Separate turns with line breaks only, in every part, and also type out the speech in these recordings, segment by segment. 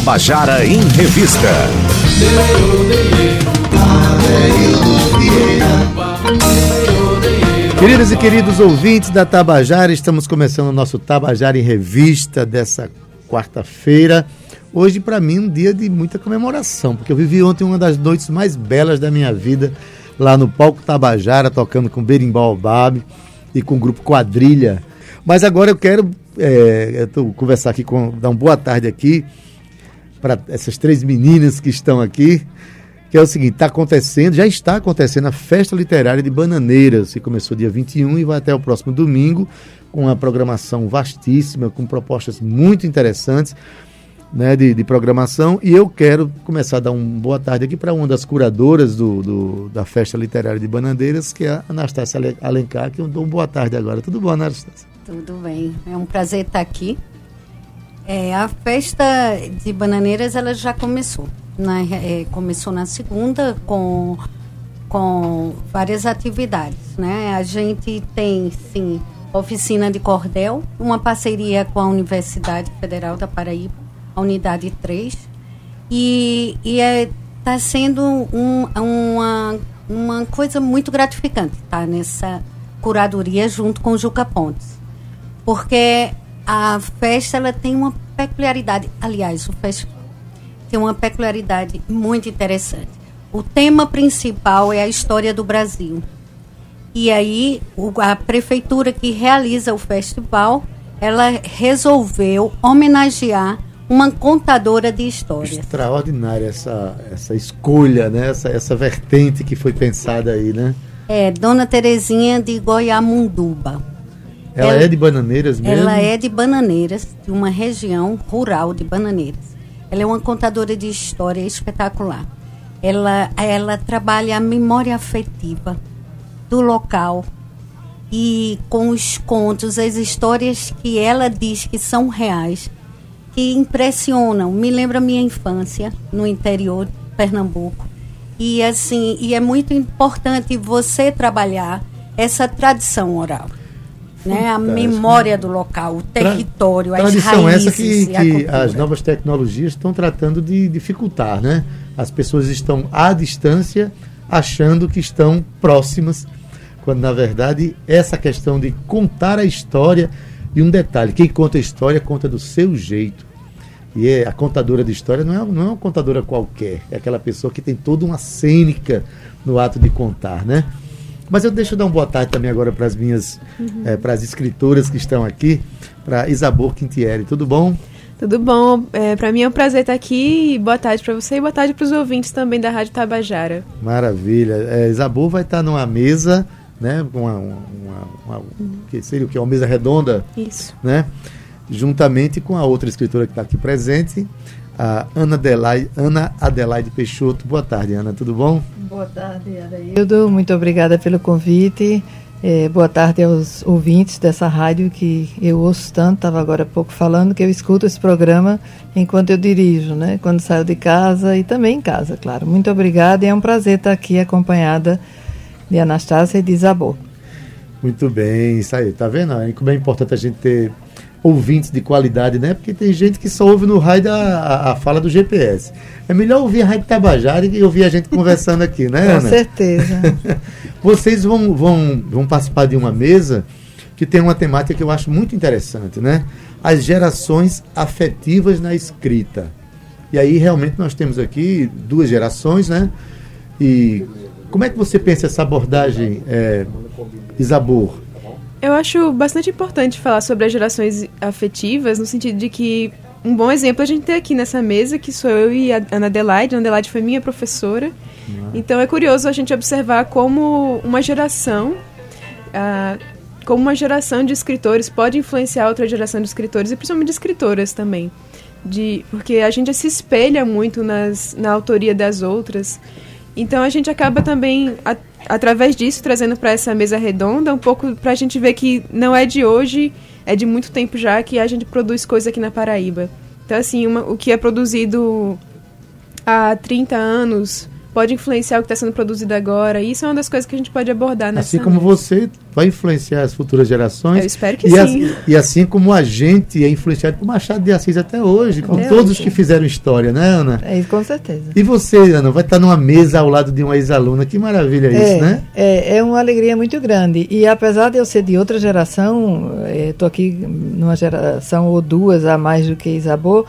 Tabajara em Revista.
Queridas e queridos ouvintes da Tabajara, estamos começando o nosso Tabajara em Revista dessa quarta-feira. Hoje, para mim, um dia de muita comemoração, porque eu vivi ontem uma das noites mais belas da minha vida, lá no palco Tabajara, tocando com Berimbau Bab e com o grupo Quadrilha. Mas agora eu quero é, eu conversar aqui com, dar uma boa tarde aqui para essas três meninas que estão aqui que é o seguinte, está acontecendo, já está acontecendo a Festa Literária de Bananeiras, que começou dia 21 e vai até o próximo domingo, com uma programação vastíssima, com propostas muito interessantes né, de, de programação. E eu quero começar a dar uma boa tarde aqui para uma das curadoras do, do, da Festa Literária de Bananeiras, que é a Anastácia Alencar, que eu dou uma boa tarde agora. Tudo bom, Anastácia?
Tudo bem, é um prazer estar aqui. É, a Festa de Bananeiras ela já começou né, é, começou na segunda com, com várias atividades. Né? A gente tem, sim, oficina de cordel, uma parceria com a Universidade Federal da Paraíba, a Unidade 3, e está é, tá sendo um, uma, uma coisa muito gratificante estar tá, nessa curadoria junto com o Juca Pontes. Porque a festa ela tem uma peculiaridade, aliás, o festival tem uma peculiaridade muito interessante. O tema principal é a história do Brasil. E aí, a prefeitura que realiza o festival, ela resolveu homenagear uma contadora de histórias.
Extraordinária essa, essa escolha, né? essa, essa vertente que foi pensada aí, né?
É, Dona Terezinha de Goiamunduba.
Ela, ela é de Bananeiras mesmo?
Ela é de Bananeiras, de uma região rural de Bananeiras. Ela é uma contadora de história espetacular. Ela, ela trabalha a memória afetiva do local e com os contos, as histórias que ela diz que são reais, que impressionam. Me lembra minha infância no interior de Pernambuco. E assim, e é muito importante você trabalhar essa tradição oral né? a memória do local, o território, Tra
as raízes. essa que, que as novas tecnologias estão tratando de dificultar, né? As pessoas estão à distância achando que estão próximas, quando na verdade essa questão de contar a história e um detalhe, quem conta a história conta do seu jeito. E é, a contadora de história não é, não é uma contadora qualquer, é aquela pessoa que tem toda uma cênica no ato de contar, né? Mas eu deixo dar uma boa tarde também agora para as minhas, uhum. é, para as escritoras que estão aqui, para Isabor Quintieri. Tudo bom?
Tudo bom. É, para mim é um prazer estar aqui. Boa tarde para você e boa tarde para os ouvintes também da Rádio Tabajara.
Maravilha. É, Isabor vai estar numa mesa, né, uma, uma, uma, uma que seria o que uma mesa redonda,
isso,
né, juntamente com a outra escritora que está aqui presente, a Ana Adelaide, Ana Adelaide Peixoto. Boa tarde, Ana, tudo bom?
Boa tarde, Araildo. Muito obrigada pelo convite. É, boa tarde aos ouvintes dessa rádio que eu ouço tanto, estava agora há pouco falando que eu escuto esse programa enquanto eu dirijo, né? Quando saio de casa e também em casa, claro. Muito obrigada e é um prazer estar aqui acompanhada de Anastácia e de Isabor.
Muito bem, isso aí, tá vendo? Como é importante a gente ter ouvintes de qualidade, né? Porque tem gente que só ouve no rádio a, a, a fala do GPS. É melhor ouvir a Rádio Tabajara e ouvir a gente conversando aqui, né,
Com Ana? Com certeza.
Vocês vão, vão, vão participar de uma mesa que tem uma temática que eu acho muito interessante, né? As gerações afetivas na escrita. E aí, realmente, nós temos aqui duas gerações, né? E como é que você pensa essa abordagem, é, Isabor?
Eu acho bastante importante falar sobre as gerações afetivas, no sentido de que um bom exemplo a gente tem aqui nessa mesa, que sou eu e a Ana Adelaide. A Ana Adelaide foi minha professora. Uhum. Então é curioso a gente observar como uma geração, ah, como uma geração de escritores pode influenciar outra geração de escritores, e principalmente de escritoras também. De, porque a gente se espelha muito nas, na autoria das outras. Então a gente acaba também através disso, trazendo para essa mesa redonda, um pouco para a gente ver que não é de hoje, é de muito tempo já que a gente produz coisa aqui na Paraíba. Então, assim, uma, o que é produzido há 30 anos pode influenciar o que está sendo produzido agora. E isso é uma das coisas que a gente pode abordar nessa
Assim como você vai influenciar as futuras gerações.
Eu espero que
e
sim.
As, e assim como a gente é influenciado por Machado de Assis até hoje, com
Até
todos
hoje.
os que fizeram história, né, Ana?
É, com certeza.
E você, Ana, vai estar numa mesa ao lado de uma ex-aluna. Que maravilha
É,
isso, né?
é, é uma alegria muito grande. E apesar de eu ser de outra geração, estou aqui numa geração ou duas a mais do que Isabô,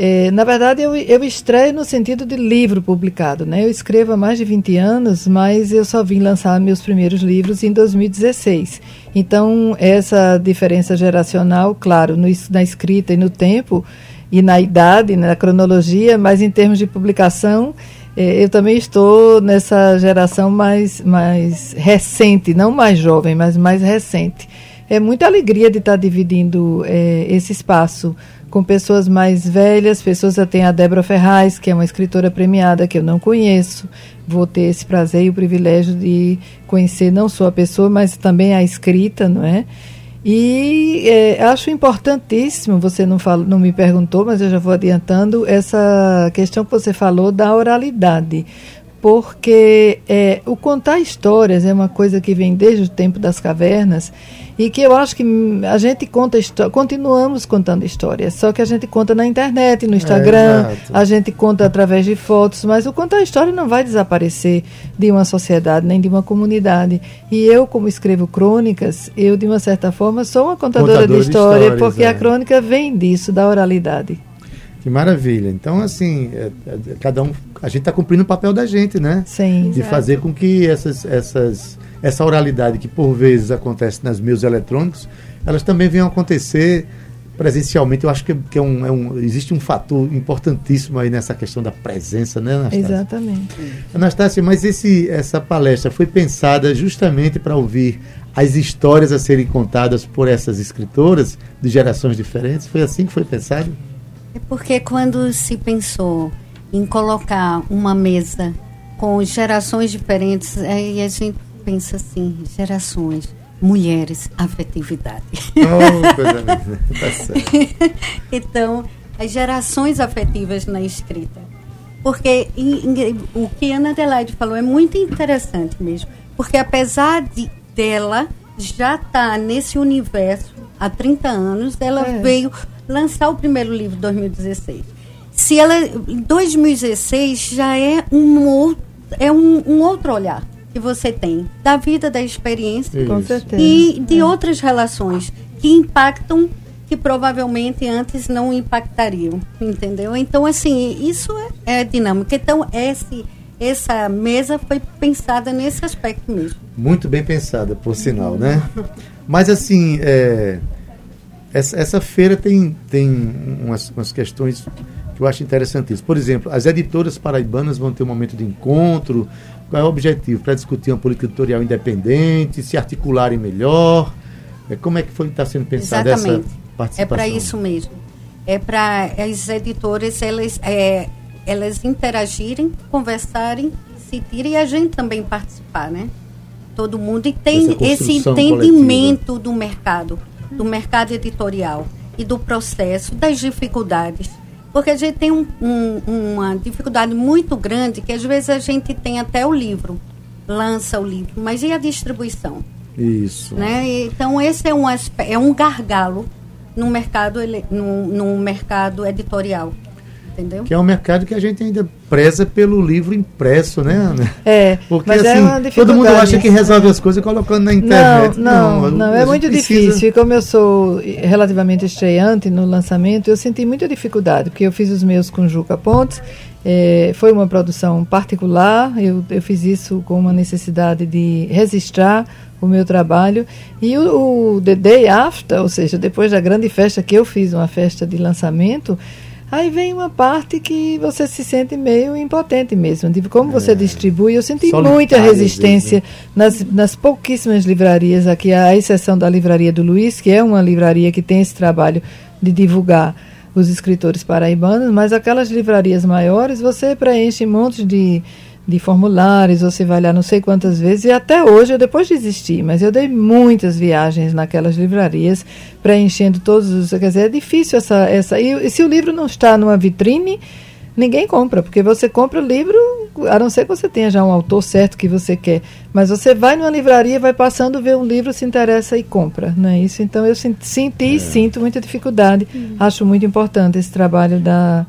é, na verdade eu, eu estreio no sentido de livro publicado. Né? Eu escrevo há mais de 20 anos, mas eu só vim lançar meus primeiros livros em 2016. Então, essa diferença geracional, claro, no na escrita e no tempo, e na idade, na cronologia, mas em termos de publicação, eh, eu também estou nessa geração mais, mais recente, não mais jovem, mas mais recente. É muita alegria de estar dividindo eh, esse espaço com pessoas mais velhas, pessoas, eu tenho a Débora Ferraz, que é uma escritora premiada que eu não conheço, vou ter esse prazer e o privilégio de conhecer não só a pessoa, mas também a escrita, não é? E eh, acho importantíssimo, você não, fala, não me perguntou, mas eu já vou adiantando, essa questão que você falou da oralidade. Porque eh, o contar histórias é uma coisa que vem desde o tempo das cavernas e que eu acho que a gente conta continuamos contando histórias, só que a gente conta na internet, no Instagram,
exato.
a gente conta através de fotos, mas o contar história não vai desaparecer de uma sociedade nem de uma comunidade. E eu, como escrevo crônicas, eu de uma certa forma sou uma contadora,
Contadora
de
de
história,
histórias,
porque
é.
a crônica vem disso, da oralidade.
Que maravilha. Então, assim, é- é- cada um. A gente está cumprindo o papel da gente, né?
Sim.
de fazer com que essas, essas, essa oralidade que por vezes acontece nas meios eletrônicos, elas também venham acontecer presencialmente. Eu acho que, que é um, é um- existe um fator importantíssimo aí nessa questão da presença, né, Anastácia?
Exatamente.
Anastácia, mas esse, essa palestra foi pensada justamente para ouvir as histórias a serem contadas por essas escritoras de gerações diferentes? Foi assim que foi pensado?
É porque quando se pensou em colocar uma mesa com gerações diferentes, aí a gente pensa assim, gerações, mulheres, afetividade.
Oh, coisa linda. Tá certo.
então, as gerações afetivas na escrita. Porque em- em- o que a Ana Adelaide falou é muito interessante mesmo. Porque apesar de dela já estar nesse universo há 30 anos, ela
É.
veio lançar o primeiro livro em 2016. Se ela em 2016 já é um outro, é um, um outro olhar que você tem da vida, da experiência e de outras relações que impactam que provavelmente antes não impactariam, entendeu? Então, assim, isso é, é dinâmica. Então, esse, essa mesa foi pensada nesse aspecto mesmo.
Muito bem pensada, por sinal, né? Mas assim, é, essa, essa feira tem, tem umas, umas questões que eu acho interessantíssimas. Por exemplo, as editoras paraibanas vão ter um momento de encontro. Qual é o objetivo? Para discutir uma política editorial independente, se articularem melhor. É, como é que foi está sendo pensada
Exatamente.
essa
É
participação?
para isso mesmo. É para as editoras elas, é, elas interagirem, conversarem, decidirem e a gente também participar, né? Todo mundo e tem esse entendimento do mercado, do mercado editorial e do processo, das dificuldades. Porque a gente tem um- um- uma dificuldade muito grande que às vezes a gente tem até o livro, lança o livro, mas e a distribuição?
Isso.
né? Então esse é um é um gargalo no mercado no, no mercado editorial, entendeu?
Que é um mercado que a gente ainda preza pelo livro impresso, né, Ana?
É,
Porque
mas
assim,
é uma
todo mundo acha que resolve as coisas colocando na
Não,
internet.
não, não,
a
é
gente
muito
precisa-
difícil. E como eu sou relativamente estreante no lançamento, eu senti muita dificuldade, porque eu fiz os meus com Juca Pontes, eh, foi uma produção particular, eu, eu fiz isso com uma necessidade de registrar o meu trabalho. E o, o The Day After, ou seja, depois da grande festa que eu fiz, uma festa de lançamento, Aí vem uma parte que você se sente meio impotente mesmo. De como você distribui. Eu senti muita
vezes,
resistência nas, nas pouquíssimas livrarias aqui, à exceção da livraria do Luiz, que é uma livraria que tem esse trabalho de divulgar os escritores paraibanos, mas aquelas livrarias maiores você preenche montes de, de formulários, você vai lá não sei quantas vezes, e até hoje, eu depois desisti, mas eu dei muitas viagens naquelas livrarias, preenchendo todos os. Quer dizer, é difícil essa. essa e, e se o livro não está numa vitrine, ninguém compra, porque você compra o livro a não ser que você tenha já um autor certo que você quer, mas você vai numa livraria, vai passando, vê um livro, se interessa e compra, não é isso? Então eu senti e é. sinto muita dificuldade. Uhum. Acho muito importante esse trabalho da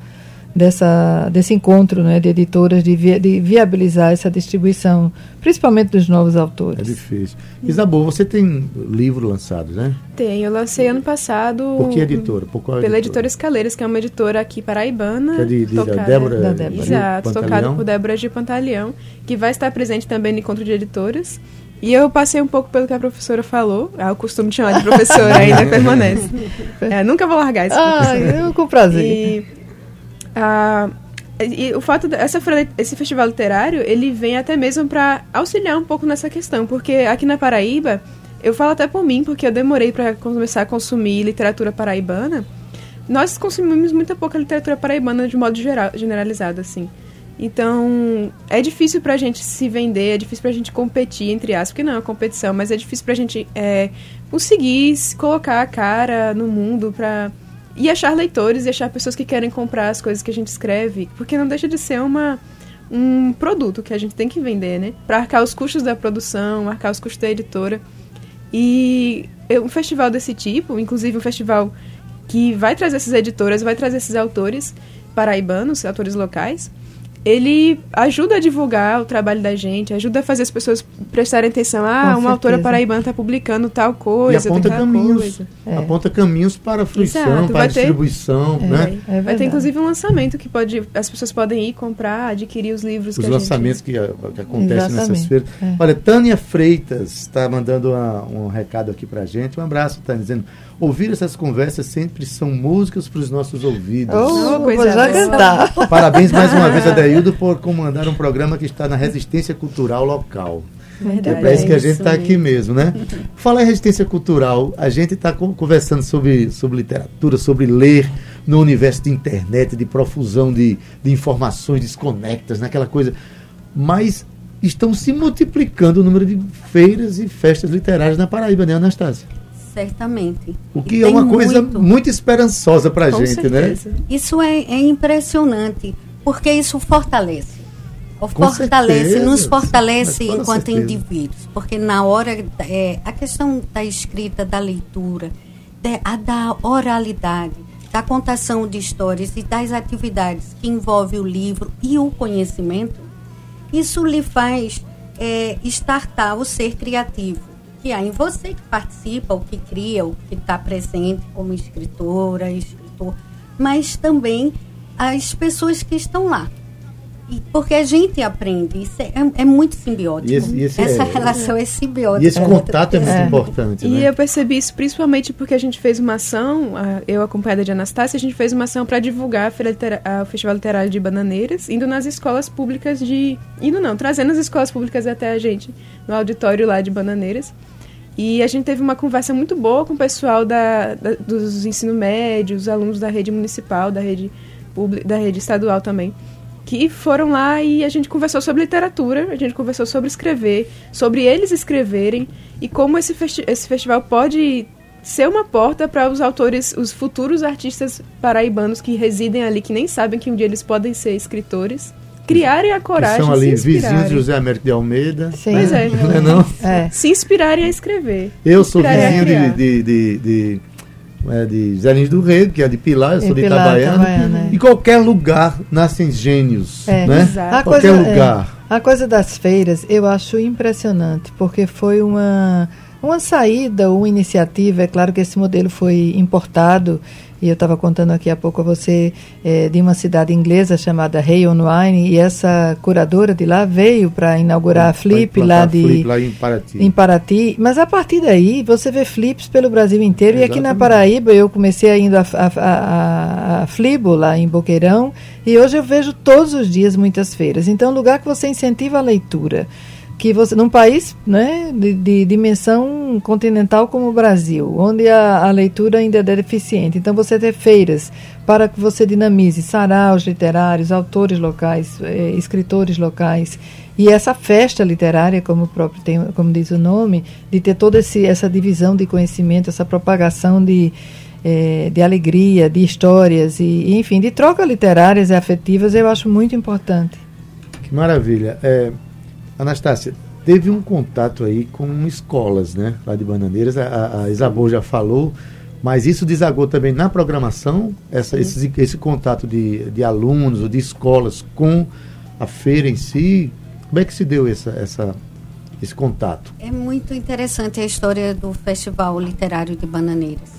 dessa, desse encontro né, de editoras, de, vi, de viabilizar essa distribuição, principalmente dos novos autores.
É difícil. Isabel, você tem livro lançado, né?
Tem, eu lancei ano passado.
Por que editora? Por
qual pela editora? editora Escaleiras, que é uma editora aqui paraibana.
Que é de, de tocada, Débora,
da Débora. Exato, tocada por Débora de Pantaleão, que vai estar presente também no encontro de editoras. E eu passei um pouco pelo que a professora falou. Ah, o costume de chamar de professora ainda permanece. É, nunca vou largar isso.
Ah, eu com prazer.
E ah, e o fato dessa esse festival literário ele vem até mesmo para auxiliar um pouco nessa questão porque aqui na Paraíba eu falo até por mim porque eu demorei para começar a consumir literatura paraibana nós consumimos muito pouca literatura paraibana de modo geral, generalizado assim. Então é difícil para a gente se vender é difícil para a gente competir entre aspas porque não é uma competição mas é difícil para a gente é, conseguir colocar a cara no mundo para e achar leitores e achar pessoas que querem comprar as coisas que a gente escreve, porque não deixa de ser uma um produto que a gente tem que vender, né? Para arcar os custos da produção, arcar os custos da editora. E um festival desse tipo, inclusive um festival que vai trazer essas editoras, vai trazer esses autores paraibanos, autores locais, ele ajuda a divulgar o trabalho da gente, ajuda a fazer as pessoas prestarem atenção. Ah, Com uma certeza. autora paraibana está publicando tal coisa.
E aponta caminhos. É. Aponta caminhos para a fruição, Exato. para a distribuição. Ter, né?
É, é vai ter inclusive um lançamento que pode, as pessoas podem ir comprar, adquirir os livros.
Os que lançamentos gente... que, que acontecem nessas feiras. É. Olha, Tânia Freitas está mandando uma, um recado aqui para a gente. Um abraço, Tânia, dizendo Ouvir essas conversas sempre são músicas para os nossos ouvidos.
Oh, vou já cantar.
Parabéns mais uma vez, Adaildo, por comandar um programa que está na resistência cultural local. Verdade, é para isso que a gente está aqui mesmo, né? Falar em resistência cultural, a gente está conversando sobre, sobre literatura, sobre ler no universo de internet, de profusão de, de informações desconectas, naquela coisa. Mas estão se multiplicando o número de feiras e festas literárias na Paraíba, né, Anastácia?
Certamente.
O que e é uma coisa muito, muito esperançosa para a gente, certeza. né?
Isso é, é, impressionante, porque isso fortalece. fortalece, certeza, nos fortalece enquanto certeza. indivíduos. Porque na hora, é, a questão da escrita, da leitura, de, a da oralidade, da contação de histórias e das atividades que envolvem o livro e o conhecimento, isso lhe faz é, estartar o ser criativo que há em você que participa, o que cria, o que está presente como escritora, escritor, mas também as pessoas que estão lá. E porque a gente aprende, isso é, é muito simbiótico. Esse, esse Essa é, relação é, simbiótica.
E esse contato é muito é. importante.
E
né?
eu percebi isso principalmente porque a gente fez uma ação, eu acompanhada de Anastácia, a gente fez uma ação para divulgar a Feira a, o Festival Literário de Bananeiras, indo nas escolas públicas de. Indo não, trazendo as escolas públicas até a gente, no auditório lá de Bananeiras. E a gente teve uma conversa muito boa com o pessoal da, da dos ensino médio, os alunos da rede municipal, da rede, da rede estadual também, que foram lá e a gente conversou sobre literatura, a gente conversou sobre escrever, sobre eles escreverem e como esse, festi esse festival pode ser uma porta para os autores, os futuros artistas paraibanos que residem ali, que nem sabem que um dia eles podem ser escritores criarem a coragem. Que
são ali vizinhos de José Américo de Almeida.
Sim. Pois é. Não é não? É. Se inspirarem a escrever.
Eu sou vizinho de, de, de, de é de Zé do Rei, que é de Pilar, eu sou de Itabaiana. Itabaiana. Em qualquer lugar nascem gênios. É, né? Exato. A qualquer coisa, lugar.
É, a coisa das feiras eu acho impressionante, porque foi uma, uma saída, uma iniciativa. É claro que esse modelo foi importado e eu estava contando aqui há pouco a você é, de uma cidade inglesa chamada Hay on Wine, e essa curadora de lá veio para inaugurar a Flip lá de
Flip lá em Paraty.
em Paraty. Mas a partir daí você vê flips pelo Brasil inteiro. Exatamente. E aqui na Paraíba eu comecei indo a, a, a, a Flibo lá em Boqueirão, e hoje eu vejo todos os dias muitas feiras. Então, lugar que você incentiva a leitura que você num país né, de, de, dimensão continental como o Brasil, onde a, a, leitura ainda é deficiente, então você ter feiras para que você dinamize saraus literários, autores locais, eh, escritores locais e essa festa literária, como próprio tem, como diz o nome, de ter toda esse, essa divisão de conhecimento, essa propagação de eh, de alegria, de histórias e, enfim, de trocas literárias e afetivas, eu acho muito importante.
Que maravilha. É, Anastácia, teve um contato aí com escolas, né? Lá de Bananeiras. A, a Isabel já falou, mas isso desagou também na programação, essa, esse, esse contato de, de alunos ou de escolas com a feira em si. Como é que se deu essa, essa, esse contato?
É muito interessante a história do Festival Literário de Bananeiras.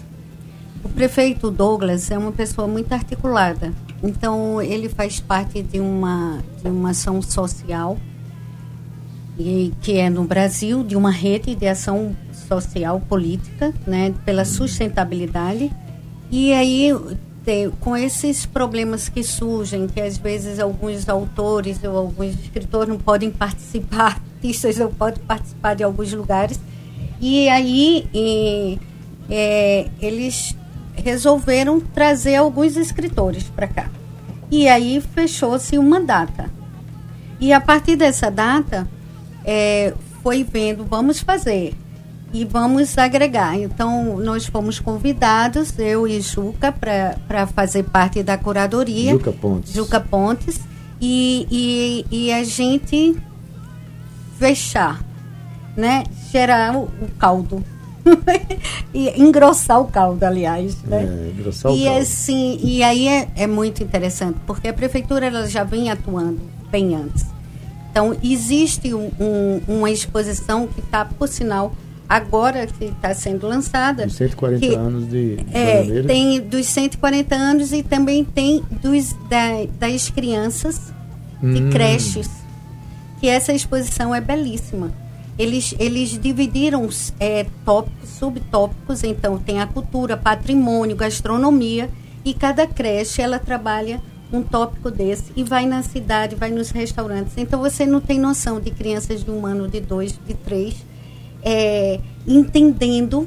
O prefeito Douglas é uma pessoa muito articulada. Então, ele faz parte de uma, de uma ação social e, que é no Brasil, de uma rede de ação social política, né, pela sustentabilidade. E aí, te, com esses problemas que surgem, que às vezes alguns autores ou alguns escritores não podem participar, artistas não podem participar de alguns lugares, e aí e, é, eles resolveram trazer alguns escritores para cá. E aí fechou-se uma data. E a partir dessa data, é, foi vendo, vamos fazer e vamos agregar. Então, nós fomos convidados, eu e Juca, para fazer parte da curadoria.
Juca Pontes.
Juca Pontes. E, e, e a gente fechar, né? Gerar o, o caldo. e engrossar o caldo, aliás. Né?
É, engrossar
e
o caldo.
assim, e aí é, é muito interessante, porque a prefeitura ela já vem atuando bem antes. Então, existe um, um, uma exposição que está, por sinal, agora que está sendo lançada.
Dos 140
que,
anos de
é. Tem dos 140 anos e também tem dos, da, das crianças de
Hum.
creches. Que essa exposição é belíssima. Eles, eles dividiram é, tópicos, subtópicos, então tem a cultura, patrimônio, gastronomia, e cada creche ela trabalha um tópico desse e vai na cidade, vai nos restaurantes. Então você não tem noção de crianças de um ano, de dois, de três, é, entendendo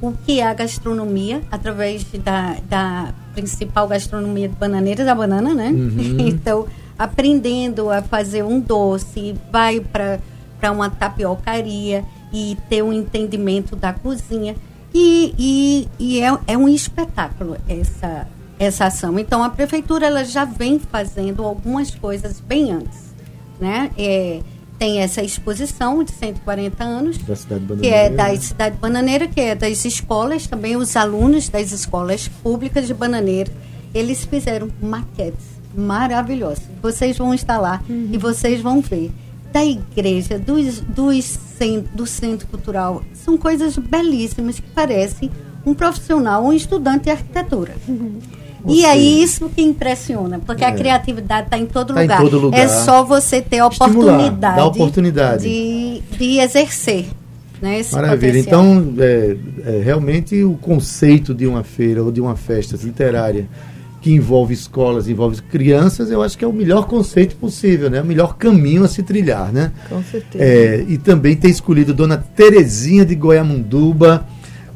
o que é a gastronomia através da, da principal gastronomia de bananeiras, a banana, né? então, aprendendo a fazer um doce, vai para uma tapiocaria e ter um entendimento da cozinha. E, e, e é, é um espetáculo essa, essa ação. Então, a prefeitura ela já vem fazendo algumas coisas bem antes. Né? É, tem essa exposição de 140 anos,
Da cidade
que é da cidade bananeira, que é das escolas, também os alunos das escolas públicas de Bananeira, eles fizeram maquetes maravilhosas. Vocês vão estar lá e vocês vão ver. Da igreja, dos, dos do centro cultural, são coisas belíssimas que parecem um profissional, um estudante de arquitetura.
Ou
E aí
seja,
isso que impressiona, porque
É.
a criatividade está em todo
Tá em
lugar.
todo lugar.
É só você ter a oportunidade,
dar oportunidade.
De, de exercer né, esse
Maravilha.
potencial.
Então, é, é, realmente o conceito de uma feira ou de uma festa literária que envolve escolas, envolve crianças, eu acho que é o melhor conceito possível, né? O melhor caminho a se trilhar, né?
Com certeza.
É, e também ter escolhido Dona Terezinha de Goiamunduba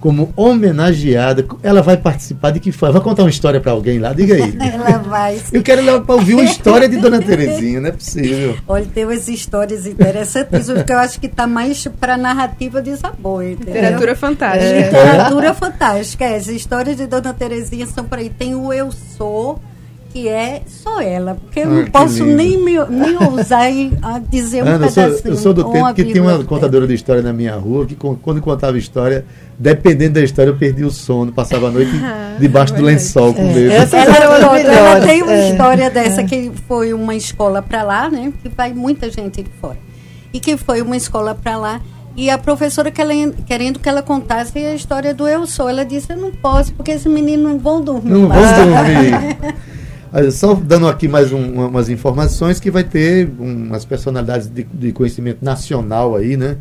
como homenageada. Ela vai participar de que forma? Vai contar uma história para alguém lá? Diga aí.
Ela vai.
Eu quero ela para ouvir uma história de Dona Terezinha, não é possível.
Olha, tem umas histórias interessantíssimas, porque eu acho que está mais para narrativa de sabor, entendeu?
Literatura fantástica.
É.
Literatura fantástica. é. As histórias de Dona Terezinha são por aí. Tem o Eu Sou, que é só ela. Porque eu
Ah,
não posso
lindo.
nem, me, nem ousar em, a dizer um
Ana, eu sou,
pedacinho.
eu sou do tempo que tinha uma contadora de história na minha rua que quando contava história, dependendo da história, eu perdia o sono, passava a noite debaixo do lençol com
É,
medo.
essa-
Ela, tem uma
é.
história dessa que foi uma escola para lá, né? Que vai muita gente de fora. E que foi uma escola para lá. E a professora querendo, querendo que ela contasse a história do Eu Sou. Ela disse, eu não posso, porque esses meninos não vão dormir.
Não
mais."
vamos dormir. Só dando aqui mais um- uma- umas informações que vai ter umas personalidades de, de conhecimento nacional aí, né?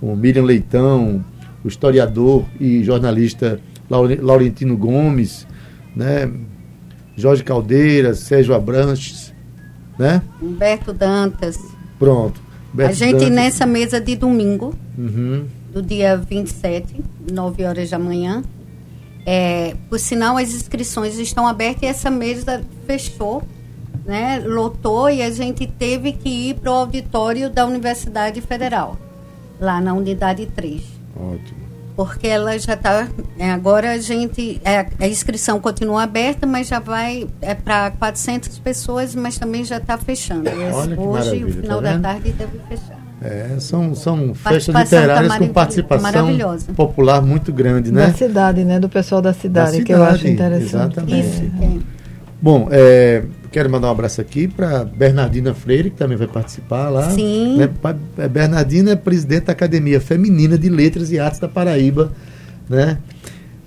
Como Miriam Leitão, o historiador e jornalista Laure- Laurentino Gomes, né? Jorge Caldeira, Sérgio Abranches, né?
Humberto Dantas.
Pronto.
a
Beto
gente
Dantas.
nessa mesa de domingo,
Uhum.
do dia 27, 9 horas da manhã. É, por sinal, as inscrições estão abertas e essa mesa fechou, né, lotou e a gente teve que ir para o auditório da Universidade Federal, lá na Unidade 3.
Ótimo.
porque ela já está. agora a gente. É, a inscrição continua aberta, mas já vai é, para 400 pessoas, mas também já está fechando.
Olha que
Hoje,
maravilha,
no final
tá
da tarde, deve fechar.
É, são, são festas literárias com participação popular muito grande, né?
Da cidade, né? Do pessoal da cidade,
Da
que eu acho
cidade,
interessante.
exatamente.
Isso. é.
Bom, é, quero mandar um abraço aqui para Bernardina Freire, que também vai participar lá.
Sim.
Né? É, Bernardina é presidente da Academia Feminina de Letras e Artes da Paraíba. Né?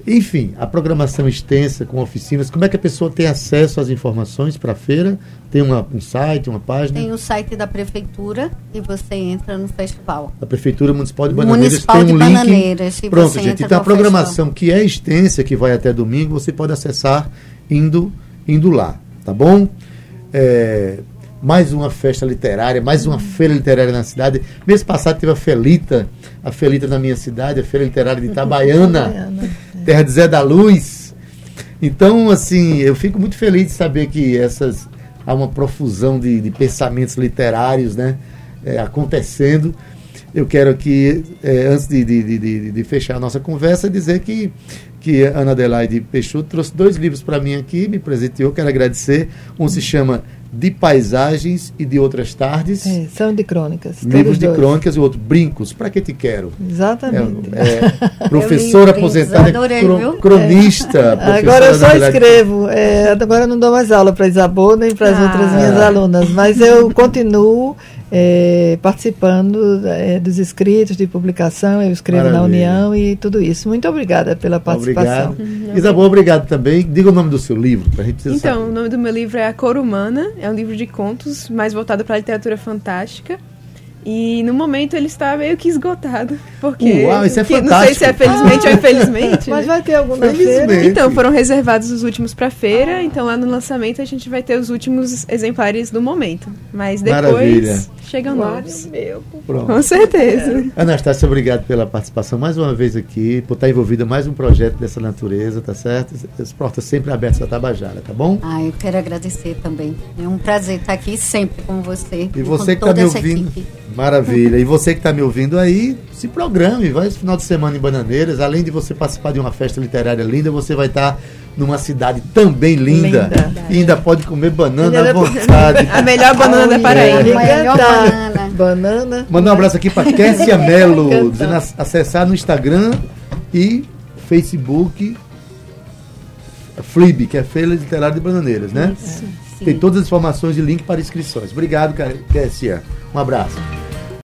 Enfim, a programação extensa com oficinas. Como é que a pessoa tem acesso às informações para a feira? Tem uma- um site, uma página?
Tem o site da prefeitura e você entra no festival.
A Prefeitura Municipal de Bananeiras
Municipal
tem
de
um link.
Bananeiras,
Pronto, gente. Então a programação que é extensa, que vai até domingo, você pode acessar indo, indo lá, tá bom? É, mais uma festa literária, mais uma feira literária na cidade. Mês passado teve a Felita, a Felita na minha cidade, a Feira Literária de Itabaiana,
Itabaiana,
terra de Zé da Luz. Então, assim, eu fico muito feliz de saber que essas há uma profusão de, de pensamentos literários, né, é, acontecendo. Eu quero aqui, é, antes de, de, de- de- fechar a nossa conversa, dizer que, que a Ana Adelaide Peixoto trouxe dois livros para mim aqui, me presenteou, quero agradecer. Um se chama De Paisagens e de Outras Tardes,
É, são de crônicas.
livros de
dois.
crônicas, e outro Brincos, para que te quero?
Exatamente.
É, é, professora aposentada,
adorei,
cro-
viu?
cronista.
Agora eu só escrevo. é, agora eu não dou mais aula para Isabel nem para as
Ah.
outras minhas alunas, mas eu continuo é, participando é, dos escritos de publicação, eu escrevo na
Maravilha.
União e tudo isso. Muito obrigada pela participação.
Obrigado. Isabel, obrigado também. Diga o nome do seu livro, para a gente precisar
Então, o
saber.
nome do meu livro é A Cor Humana, é um livro de contos, mais voltado para a literatura fantástica. E no momento ele está meio que esgotado, porque
Uau, isso é
que- não sei se é
fantástico.
felizmente ou infelizmente.
Mas
né?
vai ter alguma
Felizmente.
feira?
Então, foram reservados os últimos para feira, então lá no lançamento a gente vai ter os últimos exemplares do momento. Mas depois
Maravilha.
Chegam novos.
meu.
Pronto.
Com certeza.
Anastácia, obrigado pela participação mais uma vez aqui, por estar envolvida em mais um projeto dessa natureza, tá certo? As portas sempre abertas da Tabajara, tá bom?
Ah, eu quero agradecer também. É um prazer estar aqui sempre com você.
E você que está me ouvindo,
equipe.
maravilha. E você que está me ouvindo aí, se programe, vai esse final de semana em Bananeiras. Além de você participar de uma festa literária linda, você vai estar numa cidade também linda.
Linda.
E ainda pode comer banana à
Ainda-
vontade.
A melhor banana da Paraíba.
é,
Melhor banana.
Banana.
Mandar um abraço aqui para Kessia Mello,
Cantar.
dizendo ac- acessar no Instagram e Facebook Flib, que é Feira Literária de Bananeiras, né?
Sim.
Tem todas as informações e link para inscrições. Obrigado, Kessia. Um abraço.